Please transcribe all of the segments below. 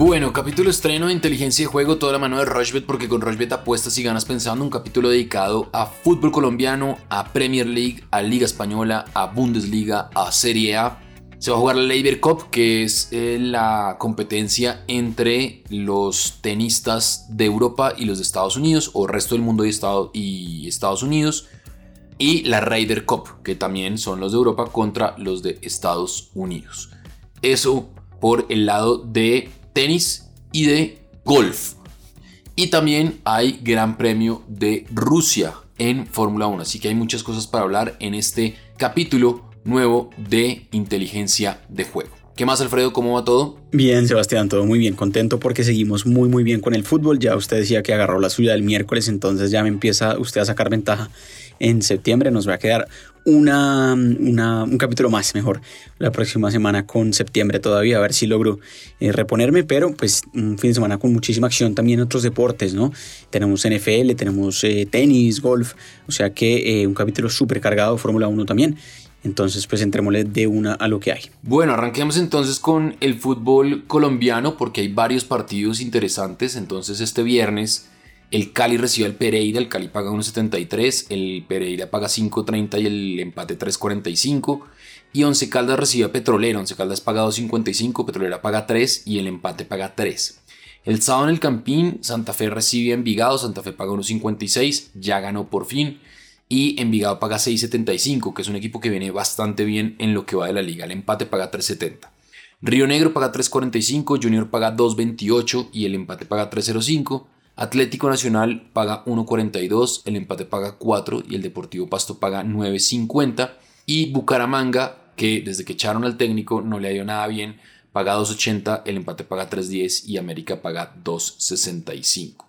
Bueno, capítulo estreno de inteligencia de juego, toda la mano de Rushbet, porque con Rushbet apuestas y ganas pensando. Un capítulo dedicado a fútbol colombiano, a Premier League, a Liga Española, a Bundesliga, a Serie A. Se va a jugar la Labor Cup, que es eh, la competencia entre los tenistas de Europa y los de Estados Unidos, o resto del mundo y, y Estados Unidos. Y la Ryder Cup, que también son los de Europa contra los de Estados Unidos. Eso por el lado de tenis y de golf. Y también hay Gran Premio de Rusia en Fórmula 1. Así que hay muchas cosas para hablar en este capítulo nuevo de inteligencia de juego. ¿Qué más, Alfredo? ¿Cómo va todo? Bien, Sebastián, todo muy bien. Contento porque seguimos muy, muy bien con el fútbol. Ya usted decía que agarró la suya el miércoles, entonces ya me empieza usted a sacar ventaja en septiembre. Nos va a quedar una, un capítulo más, mejor, la próxima semana con septiembre todavía, a ver si logro eh, reponerme, pero pues un fin de semana con muchísima acción también en otros deportes, ¿no? Tenemos NFL, tenemos eh, tenis, golf, o sea que eh, un capítulo súper cargado, Fórmula 1 también. Entonces, pues entrémosle de una a lo que hay. Bueno, arranquemos entonces con el fútbol colombiano porque hay varios partidos interesantes. Entonces, este viernes el Cali recibe al Pereira, el Cali paga 1.73, el Pereira paga 5.30 y el empate 3.45. Y Once Caldas recibe a Petrolera, Once Caldas paga 2.55, Petrolera paga 3 y el empate paga 3. El sábado en el Campín, Santa Fe recibe a Envigado, Santa Fe paga 1.56, ya ganó por fin. Y Envigado paga 6.75, que es un equipo que viene bastante bien en lo que va de la liga. El empate paga 3.70. Río Negro paga 3.45, Junior paga 2.28 y el empate paga 3.05. Atlético Nacional paga 1.42, el empate paga 4 y el Deportivo Pasto paga 9.50. Y Bucaramanga, que desde que echaron al técnico no le ha ido nada bien, paga 2.80, el empate paga 3.10 y América paga 2.65.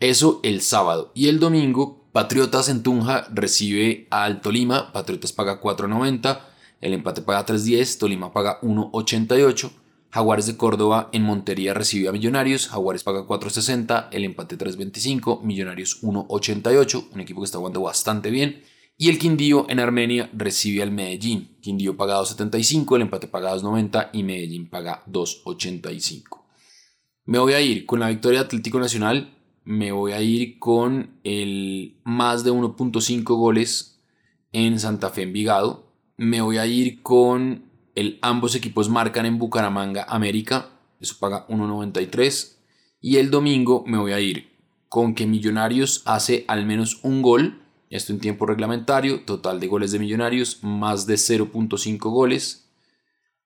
Eso el sábado. Y el domingo, Patriotas en Tunja recibe al Tolima, Patriotas paga 4.90, el empate paga 3.10, Tolima paga 1.88. Jaguares de Córdoba en Montería recibe a Millonarios, Jaguares paga 4.60, el empate 3.25, Millonarios 1.88, un equipo que está jugando bastante bien. Y el Quindío en Armenia recibe al Medellín. Quindío paga 2.75, el empate paga 2.90 y Medellín paga 2.85. Me voy a ir con la victoria de Atlético Nacional, me voy a ir con el más de 1.5 goles en Santa Fe Envigado, me voy a ir con el, ambos equipos marcan en Bucaramanga, América. Eso paga 1.93. Y el domingo me voy a ir con que Millonarios hace al menos un gol. Esto en tiempo reglamentario. Total de goles de Millonarios, más de 0.5 goles.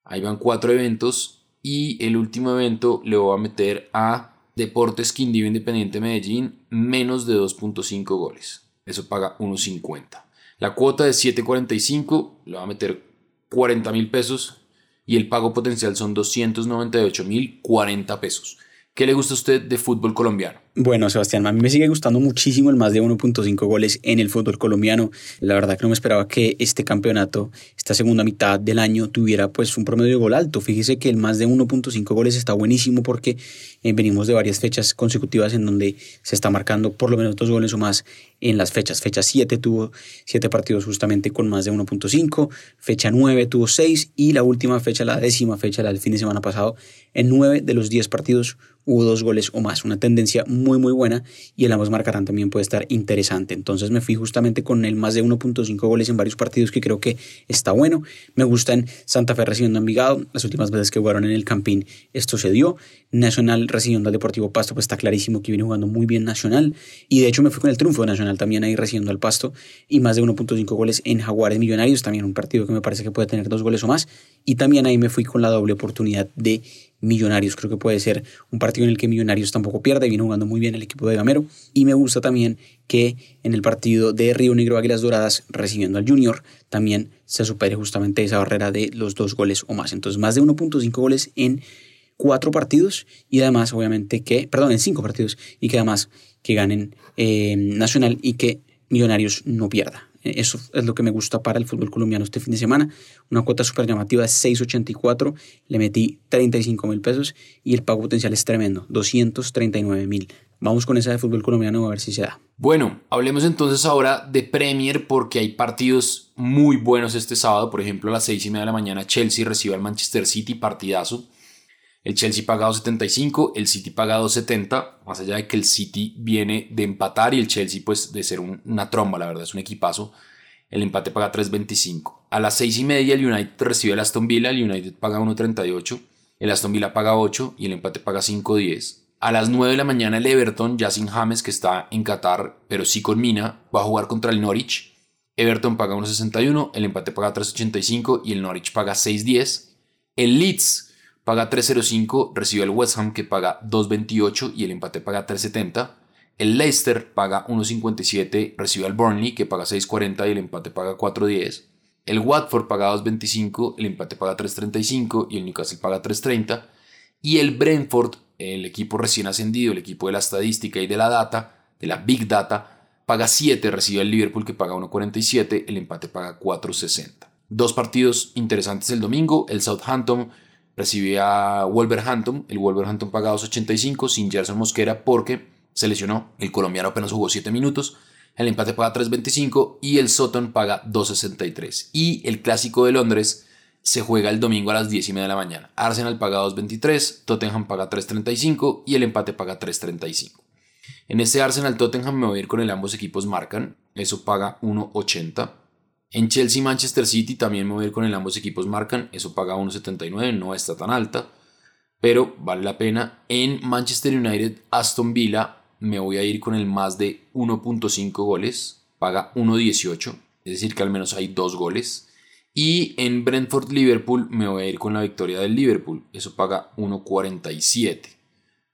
Ahí van cuatro eventos. Y el último evento le voy a meter a Deportes Quindío Independiente Medellín, menos de 2.5 goles. Eso paga 1.50. La cuota de 7.45 le voy a meter 40 mil pesos y el pago potencial son 298 mil 40 pesos. ¿Qué le gusta a usted de fútbol colombiano? Bueno, Sebastián, a mí me sigue gustando muchísimo el más de 1.5 goles en el fútbol colombiano. La verdad que no me esperaba que este campeonato, esta segunda mitad del año, tuviera pues un promedio de gol alto. Fíjese que el más de 1.5 goles está buenísimo porque eh, venimos de varias fechas consecutivas en donde se está marcando por lo menos dos goles o más en las fechas. Fecha 7 tuvo 7 partidos justamente con más de 1.5, fecha 9 tuvo 6 y la última fecha, la décima fecha, la del fin de semana pasado, en 9 de los 10 partidos hubo dos goles o más. Una tendencia muy muy muy buena y el ambos marcarán también puede estar interesante. Entonces me fui justamente con el más de 1.5 goles en varios partidos que creo que está bueno. Me gustan Santa Fe recibiendo a Envigado. Las últimas veces que jugaron en el Campín esto se dio. Nacional recibiendo al Deportivo Pasto, pues está clarísimo que viene jugando muy bien Nacional. Y de hecho me fui con el triunfo de Nacional también ahí recibiendo al Pasto. Y más de 1.5 goles en Jaguares Millonarios. También un partido que me parece que puede tener dos goles o más. Y también ahí me fui con la doble oportunidad de Millonarios. Creo que puede ser un partido en el que Millonarios tampoco pierde, viene jugando muy bien el equipo de Gamero. Y me gusta también que en el partido de Río Negro Águilas Doradas recibiendo al Junior también se supere justamente esa barrera de los dos goles o más. Entonces más de 1.5 goles en cuatro partidos y además obviamente que, perdón, en cinco partidos y que además que ganen eh, Nacional y que Millonarios no pierda. Eso es lo que me gusta para el fútbol colombiano este fin de semana. Una cuota súper llamativa de 6.84. Le metí 35 mil pesos y el pago potencial es tremendo, 239 mil. Vamos con esa de fútbol colombiano a ver si se da. Bueno, hablemos entonces ahora de Premier porque hay partidos muy buenos este sábado. Por ejemplo, a las 6 y media de la mañana Chelsea recibe al Manchester City, partidazo. El Chelsea paga 2.75, el City paga 2.70, más allá de que el City viene de empatar y el Chelsea pues de ser una tromba, la verdad es un equipazo. El empate paga 3.25. A las 6 y media el United recibe el Aston Villa, el United paga 1.38, el Aston Villa paga 8 y el empate paga 5.10. A las 9 de la mañana el Everton, ya sin James que está en Qatar, pero sí con Mina, va a jugar contra el Norwich. Everton paga 1.61, el empate paga 3.85 y el Norwich paga 6.10. El Leeds paga 3.05, recibe el West Ham que paga 2.28 y el empate paga 3.70. El Leicester paga 1.57, recibe al Burnley que paga 6.40 y el empate paga 4.10. El Watford paga 2.25, el empate paga 3.35 y el Newcastle paga 3.30. Y el Brentford el equipo recién ascendido, el equipo de la estadística y de la data, de la Big Data, paga 7, recibe el Liverpool que paga 1.47, el empate paga 4.60. Dos partidos interesantes el domingo, el Southampton recibe a Wolverhampton, el Wolverhampton paga 2.85 sin Gerson Mosquera porque se lesionó, el colombiano apenas jugó 7 minutos, el empate paga 3.25 y el Soton paga 2.63. Y el clásico de Londres se juega el domingo a las 10 y media de la mañana. Arsenal paga 2.23, Tottenham paga 3.35 y el empate paga 3.35. En este Arsenal Tottenham me voy a ir con el ambos equipos marcan, eso paga 1.80. En Chelsea Manchester City también me voy a ir con el ambos equipos marcan, eso paga 1.79, no está tan alta, pero vale la pena. En Manchester United Aston Villa me voy a ir con el más de 1.5 goles, paga 1.18, es decir que al menos hay dos goles. Y en Brentford Liverpool me voy a ir con la victoria del Liverpool. Eso paga 1.47.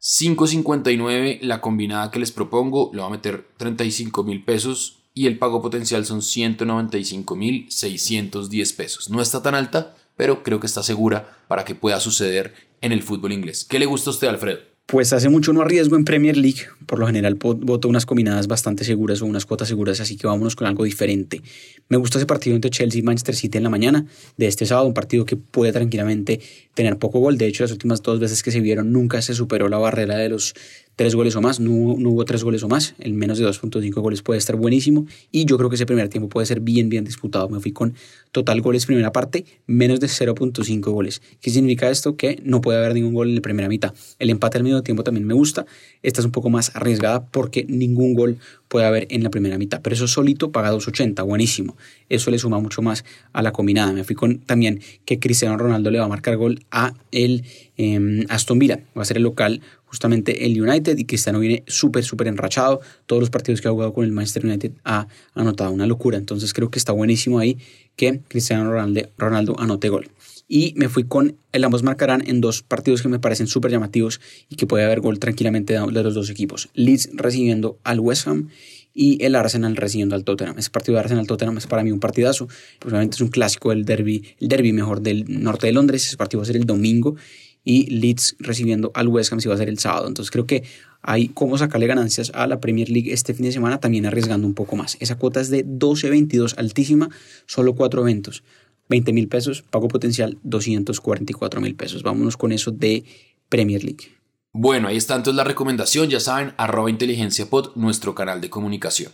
5.59 la combinada que les propongo. Le voy a meter 35 mil pesos y el pago potencial son 195 mil 610 pesos. No está tan alta, pero creo que está segura para que pueda suceder en el fútbol inglés. ¿Qué le gusta a usted, Alfredo? Pues hace mucho no arriesgo en Premier League. Por lo general voto unas combinadas bastante seguras o unas cuotas seguras, así que vámonos con algo diferente. Me gusta ese partido entre Chelsea y Manchester City en la mañana de este sábado, un partido que puede tranquilamente tener poco gol. De hecho, las últimas dos veces que se vieron nunca se superó la barrera de los tres goles o más, no, hubo tres goles o más, el menos de 2.5 goles puede estar buenísimo y yo creo que ese primer tiempo puede ser bien, bien disputado. Me fui con total goles primera parte, menos de 0.5 goles. ¿Qué significa esto? Que no puede haber ningún gol en la primera mitad. El empate al medio tiempo también me gusta, esta es un poco más arriesgada porque ningún gol puede haber en la primera mitad, pero eso solito paga 2.80, buenísimo. Eso le suma mucho más a la combinada. Me fui con también que Cristiano Ronaldo le va a marcar gol a el em, Aston Villa, va a ser el local justamente el United y Cristiano viene súper, súper enrachado. Todos los partidos que ha jugado con el Manchester United ha anotado una locura. Entonces creo que está buenísimo ahí que Cristiano Ronaldo, Ronaldo anote gol. Y me fui con el ambos marcarán en dos partidos que me parecen súper llamativos y que puede haber gol tranquilamente de los dos equipos. Leeds recibiendo al West Ham y el Arsenal recibiendo al Tottenham. Ese partido de Arsenal-Tottenham es para mí un partidazo. Probablemente es un clásico del derby, el derby mejor del norte de Londres. Ese partido va a ser el domingo y Leeds recibiendo al West Ham si va a ser el sábado. Entonces creo que hay cómo sacarle ganancias a la Premier League este fin de semana también arriesgando un poco más. Esa cuota es de 12.22 altísima, solo cuatro eventos. 20 mil pesos, pago potencial 244 mil pesos. Vámonos con eso de Premier League. Bueno, ahí está entonces la recomendación, ya saben, arroba inteligencia pod, nuestro canal de comunicación.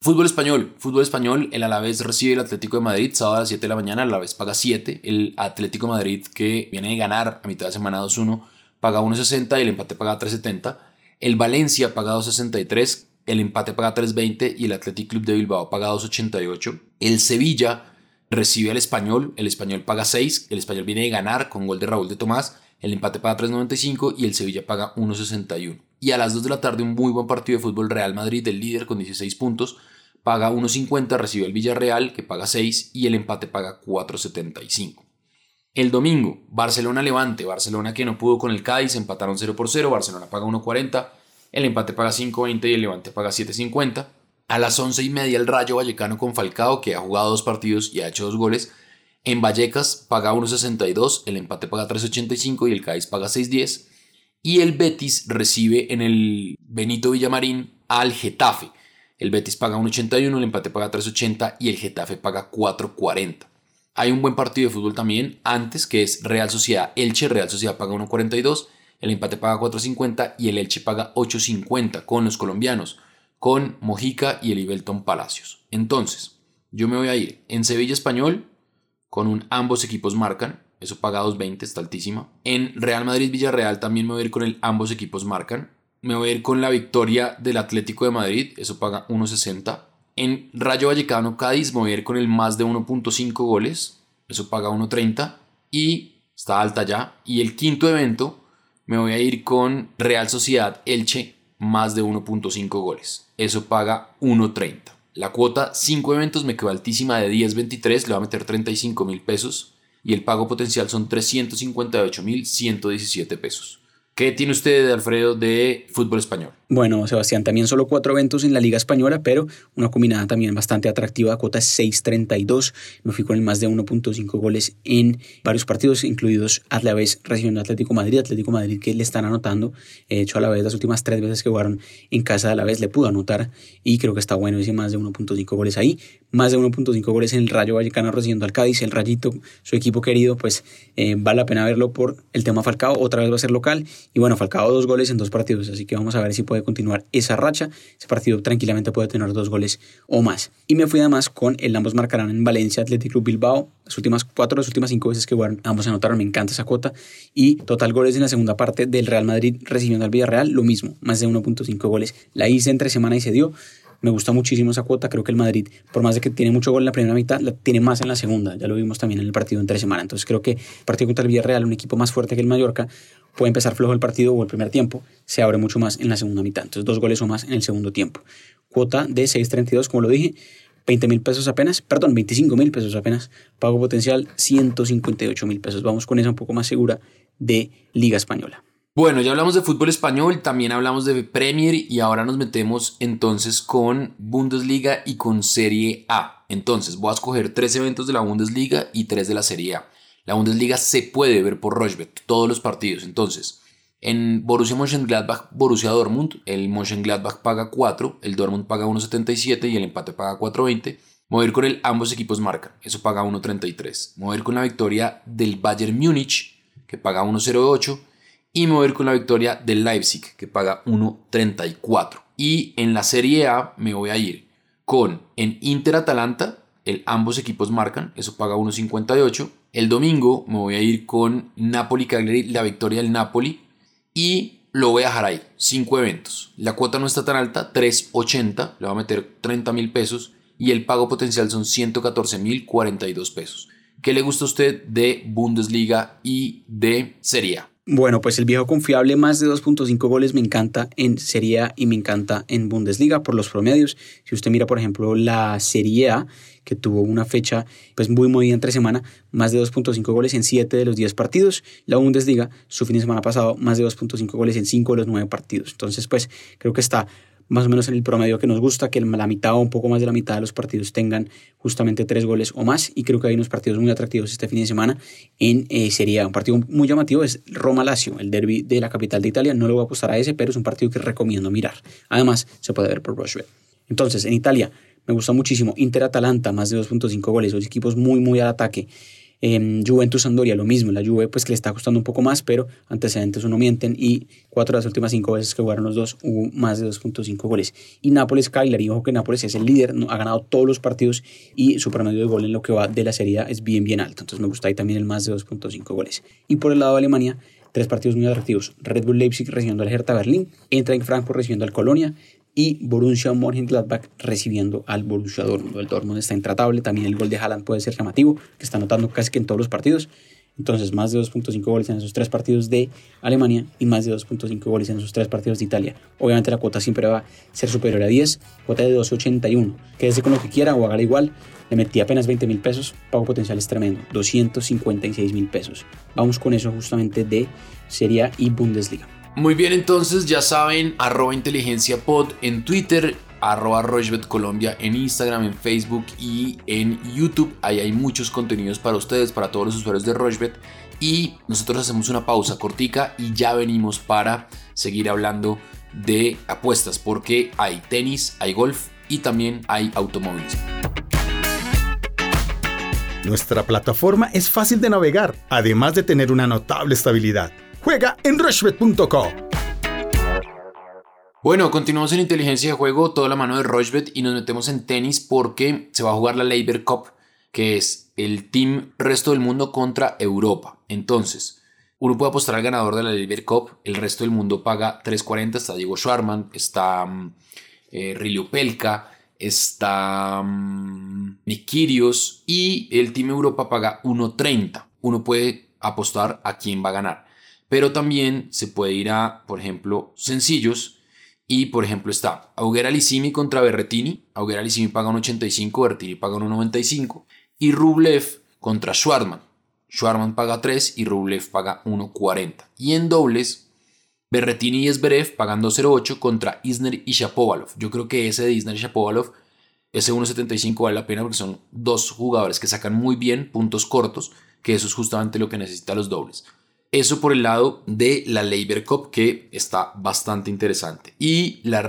Fútbol español, fútbol español, el Alavés recibe el Atlético de Madrid, sábado a las 7 de la mañana, el Alavés paga 7, el Atlético Madrid que viene de ganar a mitad de semana 2-1 paga 1.60 y el empate paga 3.70, el Valencia paga 2.63, el empate paga 3.20 y el Athletic Club de Bilbao paga 2.88, el Sevilla recibe al Español, el Español paga 6, el Español viene de ganar con gol de Raúl de Tomás, el empate paga 3.95 y el Sevilla paga 1.61. Y a las 2 de la tarde un muy buen partido de fútbol Real Madrid, el líder con 16 puntos, paga 1.50, recibe el Villarreal que paga 6 y el empate paga 4.75. El domingo, Barcelona-Levante, Barcelona que no pudo con el Cádiz, empataron 0 por 0, Barcelona paga 1.40, el empate paga 5.20 y el Levante paga 7.50. A las 11 y media el Rayo Vallecano con Falcao, que ha jugado dos partidos y ha hecho dos goles. En Vallecas paga 1.62, el empate paga 3.85 y el Cádiz paga 6.10. Y el Betis recibe en el Benito Villamarín al Getafe. El Betis paga 1.81, el empate paga 3.80 y el Getafe paga 4.40. Hay un buen partido de fútbol también antes que es Real Sociedad Elche. Real Sociedad paga 1.42, el empate paga 4.50 y el Elche paga 8.50 con los colombianos, con Mojica y el Ibelton Palacios. Entonces, yo me voy a ir en Sevilla Español con un ambos equipos marcan. eso paga 2.20, está altísima. En Real Madrid-Villarreal también me voy a ir con el ambos equipos marcan. Me voy a ir con la victoria del Atlético de Madrid, eso paga 1.60. En Rayo Vallecano-Cádiz me voy a ir con el más de 1.5 goles, eso paga 1.30. Y está alta ya. Y el quinto evento me voy a ir con Real Sociedad Elche, más de 1.5 goles, eso paga 1.30. La cuota 5 eventos me quedó altísima de 10.23, le va a meter 35 mil pesos y el pago potencial son 358 mil 117 pesos. ¿Qué tiene usted, Alfredo, de fútbol español? Bueno, Sebastián, también solo cuatro eventos en la Liga Española, pero una combinada también bastante atractiva, cuota 6.32. Me fui con el más de 1.5 goles en varios partidos, incluidos Alavés recibiendo Atlético Madrid, Atlético Madrid que le están anotando. De hecho, a la vez las últimas tres veces que jugaron en casa de Alavés le pudo anotar y creo que está bueno ese más de 1.5 goles ahí. Más de 1.5 goles en el Rayo Vallecano recibiendo al Cádiz, el Rayito, su equipo querido, pues eh, vale la pena verlo por el tema Falcao. Otra vez va a ser local y bueno, Falcao dos goles en dos partidos, así que vamos a ver si puede continuar esa racha. Ese partido tranquilamente puede tener dos goles o más. Y me fui además con el ambos marcarán en Valencia, Athletic Club Bilbao. Las últimas cuatro, las últimas cinco veces que jugaron, ambos anotaron, me encanta esa cuota. Y total goles en la segunda parte del Real Madrid recibiendo al Villarreal, lo mismo, más de 1.5 goles. La hice entre semana y se dio. Me gusta muchísimo esa cuota. Creo que el Madrid, por más de que tiene mucho gol en la primera mitad, la tiene más en la segunda. Ya lo vimos también en el partido entre semana. Entonces creo que el partido contra el Villarreal, un equipo más fuerte que el Mallorca, puede empezar flojo el partido o el primer tiempo, se abre mucho más en la segunda mitad. Entonces, dos goles o más en el segundo tiempo. Cuota de 6.32, como lo dije, 20 mil pesos apenas, perdón, 25 mil pesos apenas. Pago potencial 158 mil pesos. Vamos con esa un poco más segura de Liga Española. Bueno, ya hablamos de fútbol español, también hablamos de Premier y ahora nos metemos entonces con Bundesliga y con Serie A. Entonces, voy a escoger tres eventos de la Bundesliga y tres de la Serie A. La Bundesliga se puede ver por Rochbet, todos los partidos. Entonces, en Borussia Mönchengladbach, Borussia Dortmund, el Mönchengladbach paga 4, el Dortmund paga 1.77 y el empate paga 4.20. Mover con el ambos equipos marcan, eso paga 1.33. Mover con la victoria del Bayern Múnich, que paga 1.08. Y mover con la victoria del Leipzig, que paga 1.34. Y en la Serie A me voy a ir con en Inter Atalanta, el ambos equipos marcan, eso paga 1.58. El domingo me voy a ir con Napoli Cagliari, la victoria del Napoli. Y lo voy a dejar ahí, 5 eventos. La cuota no está tan alta, 3.80, le voy a meter 30 mil pesos. Y el pago potencial son 114 mil 42 pesos. ¿Qué le gusta a usted de Bundesliga y de Serie A? Bueno, pues el viejo confiable más de 2.5 goles me encanta en Serie A y me encanta en Bundesliga por los promedios. Si usted mira, por ejemplo, la Serie A, que tuvo una fecha pues muy movida entre semana, más de 2.5 goles en 7 de los 10 partidos. La Bundesliga, su fin de semana pasado, más de 2.5 goles en 5 de los 9 partidos. Entonces, pues creo que está más o menos en el promedio que nos gusta, que la mitad o un poco más de la mitad de los partidos tengan justamente tres goles o más. Y creo que hay unos partidos muy atractivos este fin de semana en eh. Un partido muy llamativo es Roma-Lazio, el derby de la capital de Italia. No le voy a apostar a ese, pero es un partido que recomiendo mirar. Además, se puede ver por Rushbet. Entonces, en Italia, me gusta muchísimo Inter-Atalanta, más de 2.5 goles. Los equipos muy, muy al ataque. Juventus Sandoria, lo mismo, la Juve pues que le está costando un poco más, pero antecedentes no mienten y cuatro de las últimas cinco veces que jugaron los dos hubo más de 2.5 goles. Y Nápoles Cagliari, ojo que Nápoles es el líder, ha ganado todos los partidos y su promedio de gol en lo que va de la Serie es bien bien alto, entonces me gusta ahí también el más de 2.5 goles. Y por el lado de Alemania, tres partidos muy atractivos. Red Bull Leipzig recibiendo al Hertha Berlín, entra en Frankfurt recibiendo al Colonia, y Borussia Mönchengladbach recibiendo al Borussia Dortmund. El Dortmund está intratable, también el gol de Haaland puede ser llamativo, que está anotando casi que en todos los partidos. Entonces, más de 2.5 goles en esos tres partidos de Alemania y más de 2.5 goles en esos tres partidos de Italia. Obviamente la cuota siempre va a ser superior a 10, cuota de 2.81. Quédese con lo que quiera o hágale igual. Le metí apenas 20 mil pesos, pago potencial es tremendo, 256 mil pesos. Vamos con eso justamente de Serie A y Bundesliga. Muy bien, entonces ya saben, arroba inteligencia pod en Twitter, arroba Rochbet Colombia en Instagram, en Facebook y en YouTube. Ahí hay muchos contenidos para ustedes, para todos los usuarios de Rochbet. Y nosotros hacemos una pausa cortica y ya venimos para seguir hablando de apuestas, porque hay tenis, hay golf y también hay automóviles. Nuestra plataforma es fácil de navegar, además de tener una notable estabilidad. Juega en rushbet.co. Bueno, continuamos en inteligencia de juego, toda la mano de Rushbet y nos metemos en tenis porque se va a jugar la Labor Cup, que es el team resto del mundo contra Europa. Entonces, uno puede apostar al ganador de la Liber Cup, el resto del mundo paga 3.40, está Diego Schwarman, está mm, eh, Rilio Pelka, está um, y el Team Europa paga 1.30. Uno puede apostar a quién va a ganar. Pero también se puede ir a, por ejemplo, sencillos. Y por ejemplo está Auguera Lissimi contra Berretini. Auguera Lissimi paga 1.85, Berretini paga 1.95. Y Rublev contra Schwarman. Schwarman paga 3 y Rublev paga 1.40. Y en dobles, Berretini y Esberev pagan 2.08 contra Isner y Shapovalov. Yo creo que ese de Isner y Shapovalov, ese 1.75 vale la pena porque son dos jugadores que sacan muy bien puntos cortos, que eso es justamente lo que necesitan los dobles. Eso por el lado de la Labor Cup que está bastante interesante. Y la,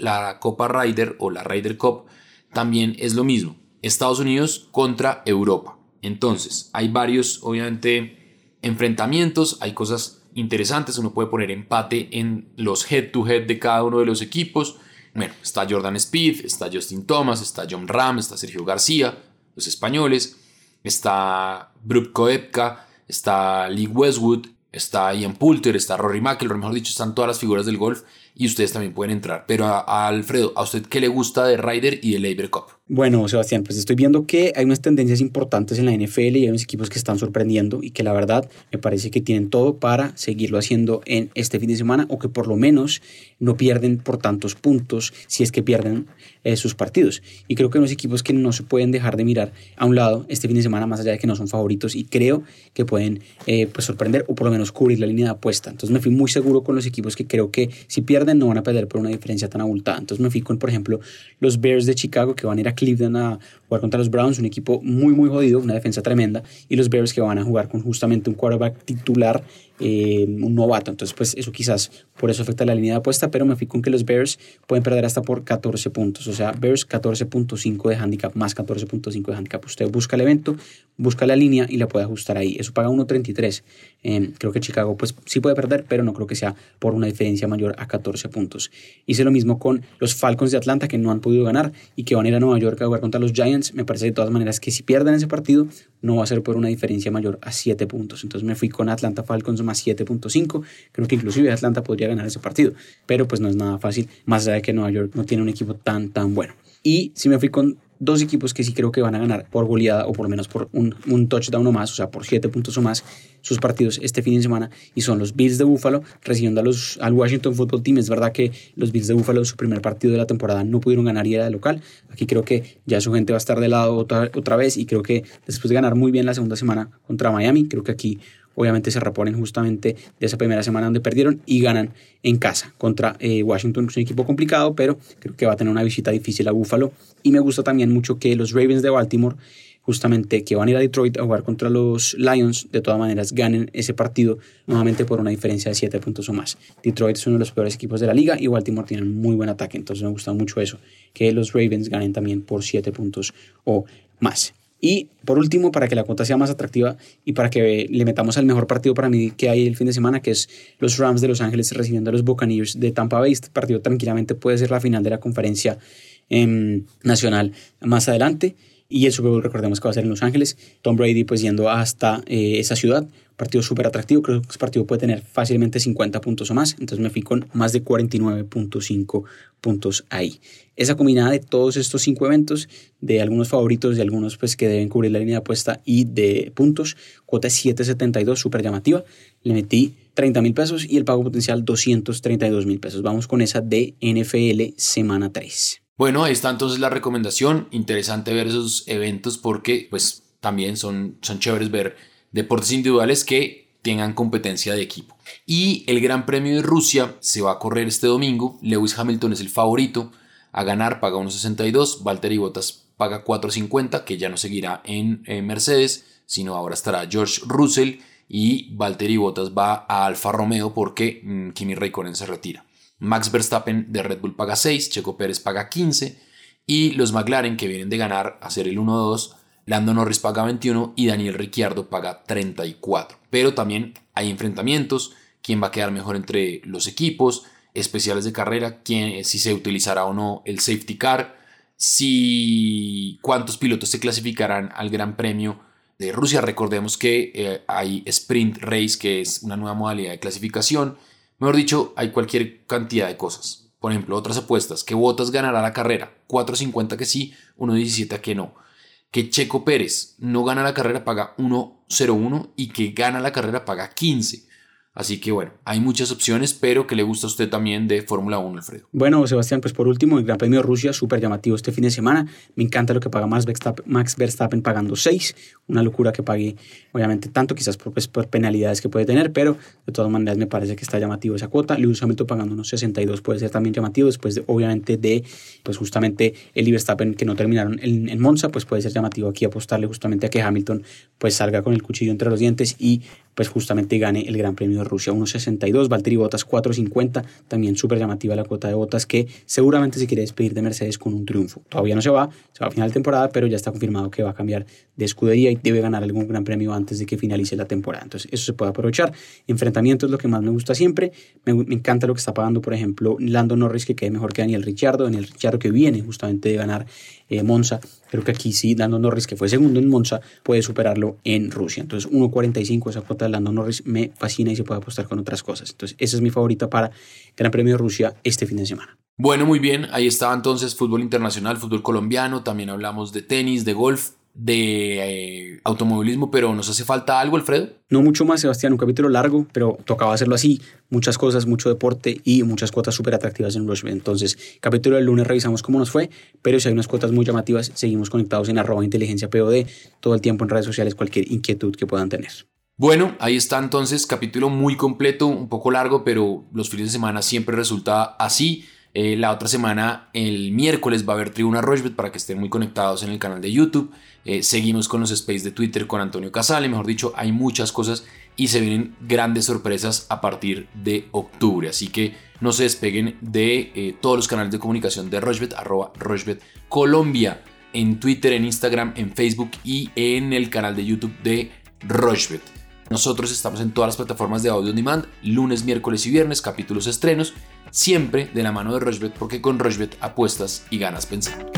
la Copa Ryder o la Ryder Cup también es lo mismo. Estados Unidos contra Europa. Entonces, hay varios, obviamente, enfrentamientos, hay cosas interesantes, uno puede poner empate en los head-to-head de cada uno de los equipos. Bueno, está Jordan Speed, está Justin Thomas, está John Ram, está Sergio García, los españoles, está Brooke Koepka, está Lee Westwood, está Ian Poulter, está Rory McIlroy, mejor dicho, están todas las figuras del golf y ustedes también pueden entrar. Pero a, Alfredo, ¿a usted qué le gusta de Ryder y de Labor Cup? Bueno, Sebastián, pues estoy viendo que hay unas tendencias importantes en la NFL y hay unos equipos que están sorprendiendo y que la verdad me parece que tienen todo para seguirlo haciendo en este fin de semana o que por lo menos no pierden por tantos puntos si es que pierden eh, sus partidos. Y creo que hay unos equipos que no se pueden dejar de mirar a un lado este fin de semana más allá de que no son favoritos y creo que pueden eh, pues sorprender o por lo menos cubrir la línea de apuesta. Entonces me fui muy seguro con los equipos que creo que si pierden no van a perder por una diferencia tan abultada. Entonces me fui con, por ejemplo, los Bears de Chicago que van a ir a Cleveland a jugar contra los Browns, un equipo muy, muy jodido, una defensa tremenda, y los Bears que van a jugar con justamente un quarterback titular eh, un novato. Entonces, pues eso quizás por eso afecta la línea de apuesta, pero me fui con que los Bears pueden perder hasta por 14 puntos. O sea, Bears 14.5 de handicap más 14.5 de handicap. Usted busca el evento, busca la línea y la puede ajustar ahí. Eso paga 1.33. Eh, creo que Chicago pues sí puede perder, pero no creo que sea por una diferencia mayor a 14 puntos. Hice lo mismo con los Falcons de Atlanta que no han podido ganar y que van a ir a Nueva York a jugar contra los Giants. Me parece de todas maneras que si pierden ese partido no va a ser por una diferencia mayor a 7 puntos. Entonces me fui con Atlanta Falcons más 7.5. Creo que inclusive Atlanta podría ganar ese partido, pero pues no es nada fácil, más allá de que Nueva York no tiene un equipo tan, tan bueno. Y si me fui con dos equipos que sí creo que van a ganar por goleada o por menos por un, un touchdown o más, o sea, por 7 puntos o más, sus partidos este fin de semana y son los Bills de Buffalo recibiendo a los, al Washington Football Team. Es verdad que los Bills de Buffalo, su primer partido de la temporada, no pudieron ganar y era de local. Aquí creo que ya su gente va a estar de lado otra, otra vez y creo que después de ganar muy bien la segunda semana contra Miami, creo que aquí obviamente se reponen justamente de esa primera semana donde perdieron y ganan en casa contra eh, Washington. Es un equipo complicado, pero creo que va a tener una visita difícil a Buffalo. Y me gusta también mucho que los Ravens de Baltimore justamente que van a ir a Detroit a jugar contra los Lions, de todas maneras ganen ese partido nuevamente por una diferencia de 7 puntos o más. Detroit es uno de los peores equipos de la liga y Baltimore tiene muy buen ataque, entonces me gusta mucho eso, que los Ravens ganen también por 7 puntos o más. Y por último, para que la cuota sea más atractiva y para que le metamos al mejor partido para mí que hay el fin de semana, que es los Rams de Los Ángeles recibiendo a los Buccaneers de Tampa Bay. Este partido tranquilamente puede ser la final de la conferencia em, nacional más adelante. Y el Super Bowl, recordemos que va a ser en Los Ángeles. Tom Brady, pues yendo hasta eh, esa ciudad. Partido súper atractivo. Creo que ese partido puede tener fácilmente 50 puntos o más. Entonces me fui con más de 49.5 puntos ahí. Esa combinada de todos estos cinco eventos, de algunos favoritos, de algunos pues que deben cubrir la línea de apuesta y de puntos, cuota 7.72, súper llamativa. Le metí 30 mil pesos y el pago potencial 232 mil pesos. Vamos con esa de NFL semana 3. Bueno, ahí está entonces la recomendación. Interesante ver esos eventos porque pues también son, son chéveres ver deportes individuales que tengan competencia de equipo. Y el Gran Premio de Rusia se va a correr este domingo. Lewis Hamilton es el favorito a ganar, paga 1.62. Valtteri Bottas paga 4.50, que ya no seguirá en, Mercedes, sino ahora estará George Russell y Valtteri Bottas va a Alfa Romeo porque mm, Kimi Raikkonen se retira. Max Verstappen de Red Bull paga 6, Checo Pérez paga 15 y los McLaren que vienen de ganar a ser el 1-2, Lando Norris paga 21 y Daniel Ricciardo paga 34. Pero también hay enfrentamientos, quién va a quedar mejor entre los equipos, especiales de carrera, quién, si se utilizará o no el safety car, si cuántos pilotos se clasificarán al Gran Premio de Rusia. Recordemos que eh, hay Sprint Race, que es una nueva modalidad de clasificación. Mejor dicho, hay cualquier cantidad de cosas. Por ejemplo, otras apuestas, que Botas ganará la carrera, 4.50 que sí, 1.17 que no. Que Checo Pérez no gana la carrera paga 1.01 y que gana la carrera paga 15. Así que bueno, hay muchas opciones, pero que le gusta a usted también de Fórmula 1, Alfredo. Bueno, Sebastián, pues por último, el Gran Premio de Rusia, súper llamativo este fin de semana. Me encanta lo que paga Max Verstappen, pagando 6. Una locura que pague, obviamente, tanto, quizás por, pues, por, penalidades que puede tener, pero de todas maneras me parece que está llamativo esa cuota. Lewis Hamilton pagando unos 62 puede ser también llamativo, después de, obviamente de, pues justamente el Verstappen que no terminaron en, en Monza, pues puede ser llamativo aquí apostarle justamente a que Hamilton pues salga con el cuchillo entre los dientes y pues justamente gane el Gran Premio de Rusia 1.62, Valtteri Bottas 4.50, también súper llamativa la cuota de Bottas que seguramente se quiere despedir de Mercedes con un triunfo. Todavía no se va, se va a final de temporada, pero ya está confirmado que va a cambiar de escudería y debe ganar algún Gran Premio antes de que finalice la temporada. Entonces eso se puede aprovechar. Enfrentamiento es lo que más me gusta siempre. Me, encanta lo que está pagando, por ejemplo, Lando Norris que quede mejor que Daniel Ricciardo, Daniel Ricciardo que viene justamente de ganar eh, Monza. Creo que aquí sí, Lando Norris, que fue segundo en Monza, puede superarlo en Rusia. Entonces, 1.45, esa cuota de Lando Norris me fascina y se puede apostar con otras cosas. Entonces, esa es mi favorita para Gran Premio de Rusia este fin de semana. Bueno, muy bien, ahí estaba entonces fútbol internacional, fútbol colombiano, también hablamos de tenis, de golf, de eh, automovilismo, pero ¿nos hace falta algo, Alfredo? No mucho más, Sebastián, un capítulo largo, pero tocaba hacerlo así. Muchas cosas, mucho deporte y muchas cuotas súper atractivas en Rushbet. Entonces, capítulo del lunes revisamos cómo nos fue, pero si hay unas cuotas muy llamativas, seguimos conectados en arroba inteligencia POD todo el tiempo en redes sociales, cualquier inquietud que puedan tener. Bueno, ahí está entonces, capítulo muy completo, un poco largo, pero los fines de semana siempre resulta así. Eh, la otra semana, el miércoles, va a haber Tribuna Rochbet para que estén muy conectados en el canal de YouTube. Eh, seguimos con los space de Twitter con Antonio Casale. Mejor dicho, hay muchas cosas y se vienen grandes sorpresas a partir de octubre. Así que no se despeguen de eh, todos los canales de comunicación de Rochbet, arroba Rochbet Colombia, en Twitter, en Instagram, en Facebook y en el canal de YouTube de Rochbet. Nosotros estamos en todas las plataformas de audio on demand, lunes, miércoles y viernes, capítulos estrenos siempre de la mano de Rochbet porque con Rochbet apuestas y ganas pensando.